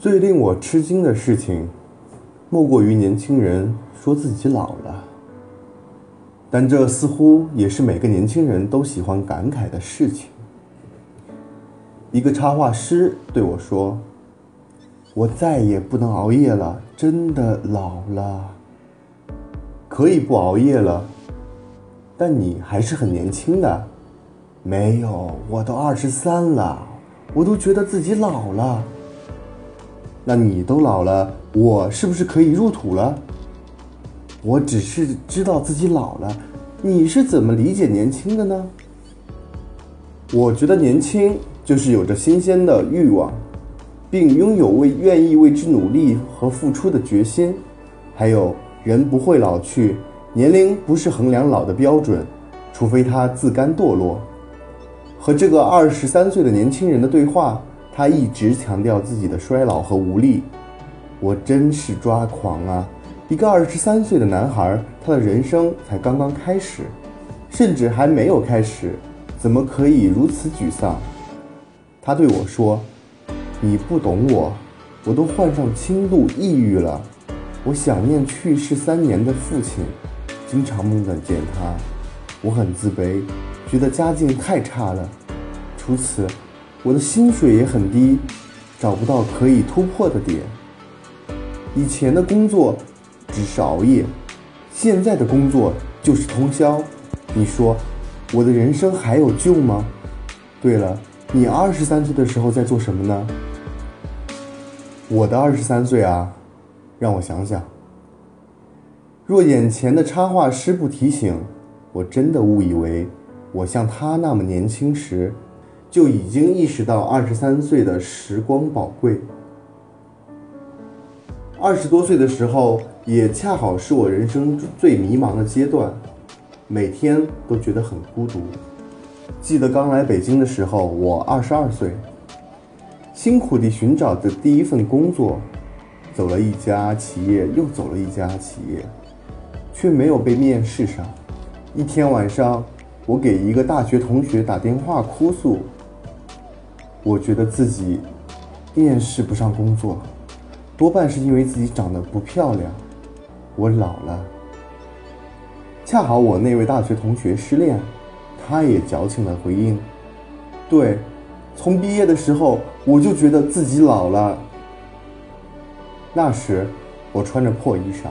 最令我吃惊的事情，莫过于年轻人说自己老了。但这似乎也是每个年轻人都喜欢感慨的事情。一个插画师对我说：“我再也不能熬夜了，真的老了。可以不熬夜了，但你还是很年轻的。没有，我都二十三了，我都觉得自己老了。”那你都老了，我是不是可以入土了？我只是知道自己老了，你是怎么理解年轻的呢？我觉得年轻就是有着新鲜的欲望，并拥有为愿意为之努力和付出的决心，还有人不会老去，年龄不是衡量老的标准，除非他自甘堕落。和这个二十三岁的年轻人的对话。他一直强调自己的衰老和无力，我真是抓狂啊！一个二十三岁的男孩，他的人生才刚刚开始，甚至还没有开始，怎么可以如此沮丧？他对我说：“你不懂我，我都患上轻度抑郁了。我想念去世三年的父亲，经常梦见见他。我很自卑，觉得家境太差了。除此。”我的薪水也很低，找不到可以突破的点。以前的工作只是熬夜，现在的工作就是通宵。你说我的人生还有救吗？对了，你二十三岁的时候在做什么呢？我的二十三岁啊，让我想想。若眼前的插画师不提醒，我真的误以为我像他那么年轻时。就已经意识到二十三岁的时光宝贵。二十多岁的时候，也恰好是我人生最迷茫的阶段，每天都觉得很孤独。记得刚来北京的时候，我二十二岁，辛苦地寻找着第一份工作，走了一家企业，又走了一家企业，却没有被面试上。一天晚上，我给一个大学同学打电话哭诉。我觉得自己面试不上工作，多半是因为自己长得不漂亮。我老了。恰好我那位大学同学失恋，他也矫情的回应：“对，从毕业的时候我就觉得自己老了。那时我穿着破衣裳，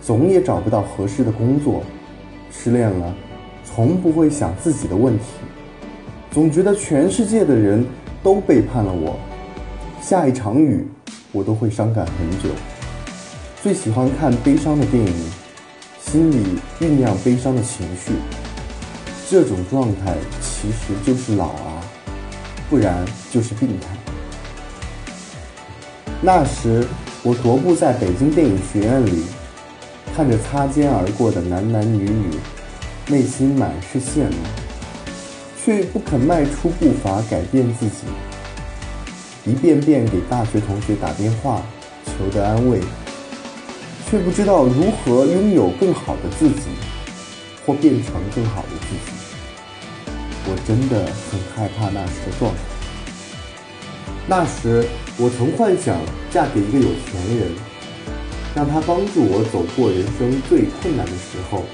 总也找不到合适的工作。失恋了，从不会想自己的问题。”总觉得全世界的人都背叛了我，下一场雨，我都会伤感很久。最喜欢看悲伤的电影，心里酝酿悲伤的情绪。这种状态其实就是老啊，不然就是病态。那时我踱步在北京电影学院里，看着擦肩而过的男男女女，内心满是羡慕。却不肯迈出步伐改变自己，一遍遍给大学同学打电话求得安慰，却不知道如何拥有更好的自己，或变成更好的自己。我真的很害怕那时的状态。那时我曾幻想嫁给一个有钱人，让他帮助我走过人生最困难的时候，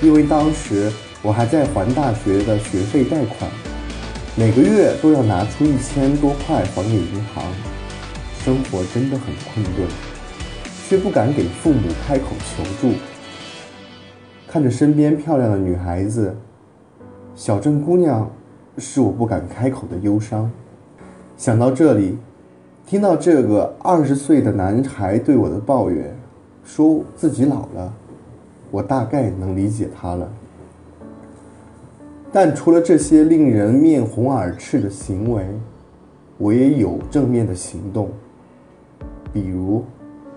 因为当时。我还在还大学的学费贷款，每个月都要拿出一千多块还给银行，生活真的很困顿，却不敢给父母开口求助。看着身边漂亮的女孩子，小镇姑娘，是我不敢开口的忧伤。想到这里，听到这个二十岁的男孩对我的抱怨，说自己老了，我大概能理解他了。但除了这些令人面红耳赤的行为，我也有正面的行动。比如，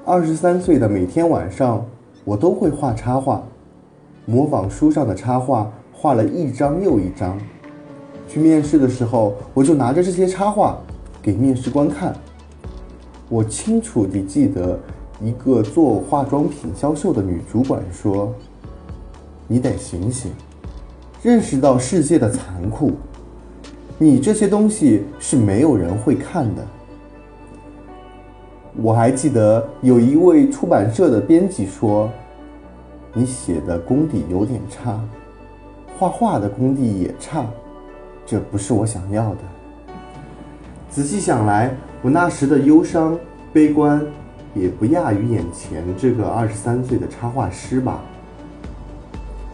二十三岁的每天晚上，我都会画插画，模仿书上的插画，画了一张又一张。去面试的时候，我就拿着这些插画给面试官看。我清楚地记得，一个做化妆品销售的女主管说：“你得醒醒，认识到世界的残酷。你这些东西是没有人会看的。”我还记得有一位出版社的编辑说：“你写的功底有点差，画画的功底也差。”这不是我想要的。仔细想来，我那时的忧伤、悲观，也不亚于眼前这个二十三岁的插画师吧。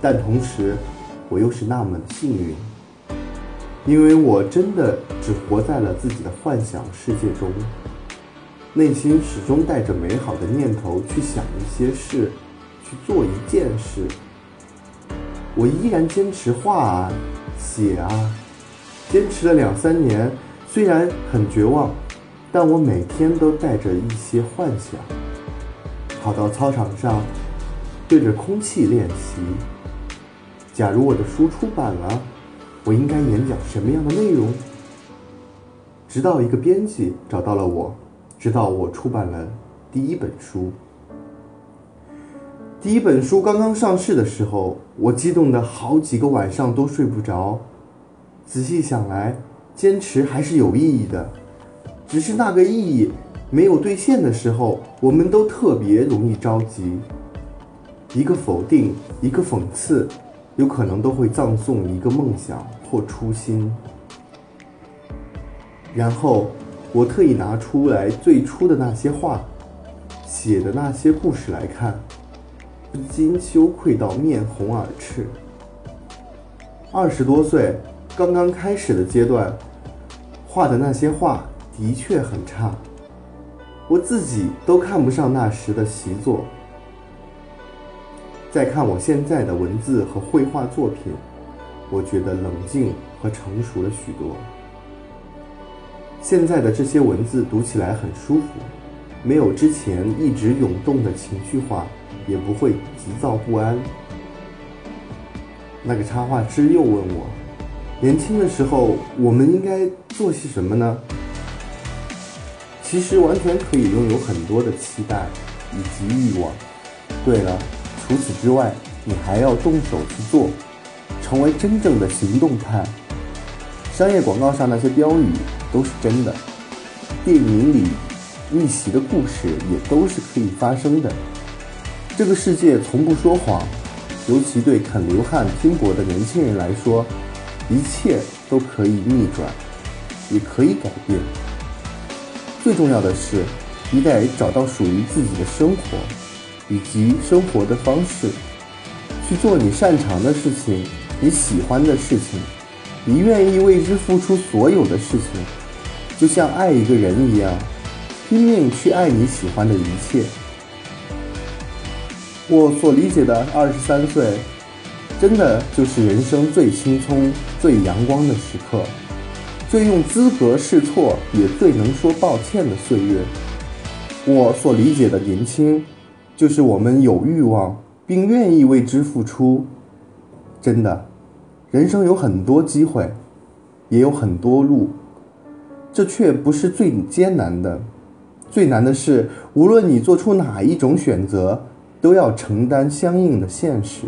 但同时，我又是那么的幸运，因为我真的只活在了自己的幻想世界中，内心始终带着美好的念头去想一些事，去做一件事。我依然坚持画啊，写啊。坚持了两三年，虽然很绝望，但我每天都带着一些幻想，跑到操场上，对着空气练习。假如我的书出版了，我应该演讲什么样的内容？直到一个编辑找到了我，直到我出版了第一本书。第一本书刚刚上市的时候，我激动的好几个晚上都睡不着。仔细想来，坚持还是有意义的，只是那个意义没有兑现的时候，我们都特别容易着急。一个否定，一个讽刺，有可能都会葬送一个梦想或初心。然后，我特意拿出来最初的那些话，写的那些故事来看，不禁羞愧到面红耳赤。二十多岁。刚刚开始的阶段，画的那些画的确很差，我自己都看不上那时的习作。再看我现在的文字和绘画作品，我觉得冷静和成熟了许多。现在的这些文字读起来很舒服，没有之前一直涌动的情绪化，也不会急躁不安。那个插画师又问我。年轻的时候，我们应该做些什么呢？其实完全可以拥有很多的期待以及欲望。对了，除此之外，你还要动手去做，成为真正的行动派。商业广告上那些标语都是真的，电影里逆袭的故事也都是可以发生的。这个世界从不说谎，尤其对肯流汗拼搏的年轻人来说。一切都可以逆转，也可以改变。最重要的是，你得找到属于自己的生活，以及生活的方式，去做你擅长的事情，你喜欢的事情，你愿意为之付出所有的事情，就像爱一个人一样，拼命去爱你喜欢的一切。我所理解的二十三岁。真的就是人生最青葱、最阳光的时刻，最用资格试错，也最能说抱歉的岁月。我所理解的年轻，就是我们有欲望，并愿意为之付出。真的，人生有很多机会，也有很多路，这却不是最艰难的。最难的是，无论你做出哪一种选择，都要承担相应的现实。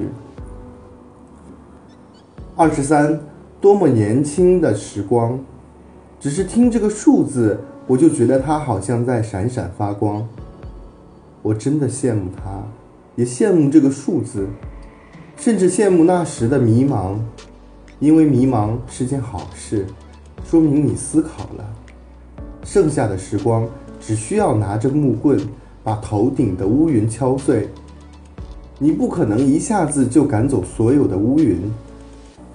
二十三，多么年轻的时光！只是听这个数字，我就觉得它好像在闪闪发光。我真的羡慕他，也羡慕这个数字，甚至羡慕那时的迷茫，因为迷茫是件好事，说明你思考了。剩下的时光，只需要拿着木棍，把头顶的乌云敲碎。你不可能一下子就赶走所有的乌云。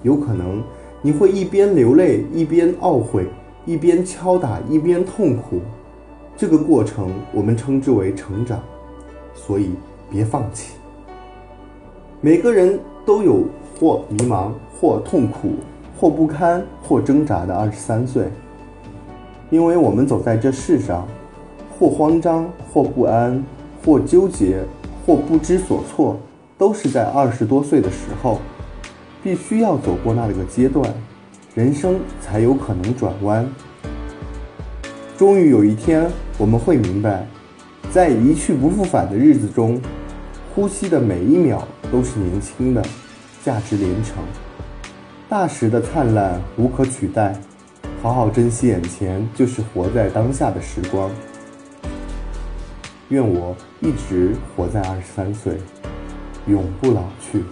有可能你会一边流泪一边懊悔，一边敲打一边痛苦，这个过程我们称之为成长，所以别放弃。每个人都有或迷茫，或痛苦，或不堪，或挣扎的二十三岁。因为我们走在这世上，或慌张，或不安，或纠结，或不知所措，都是在二十多岁的时候，必须要走过那个阶段，人生才有可能转弯。终于有一天，我们会明白，在一去不复返的日子中，呼吸的每一秒都是年轻的，价值连城。大时的灿烂无可取代，好好珍惜眼前，就是活在当下的时光。愿我一直活在二十三岁，永不老去。